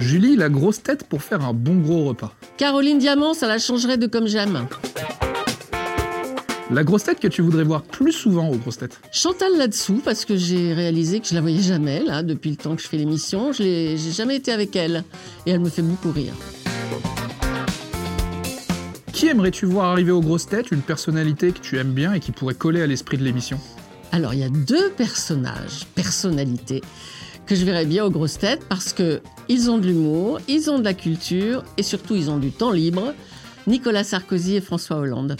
Julie, la grosse tête pour faire un bon gros repas. Caroline Diamant, ça la changerait de comme j'aime. La grosse tête que tu voudrais voir plus souvent aux grosses têtes. Chantal là-dessous, parce que j'ai réalisé que je la voyais jamais, là, depuis le temps que je fais l'émission. Je j'ai jamais été avec elle. Et elle me fait beaucoup rire. Qui aimerais-tu voir arriver aux grosses têtes? Une personnalité que tu aimes bien et qui pourrait coller à l'esprit de l'émission? Alors, il y a deux personnages, personnalités, que je verrais bien aux grosses têtes parce que ils ont de l'humour, ils ont de la culture et surtout ils ont du temps libre. Nicolas Sarkozy et François Hollande.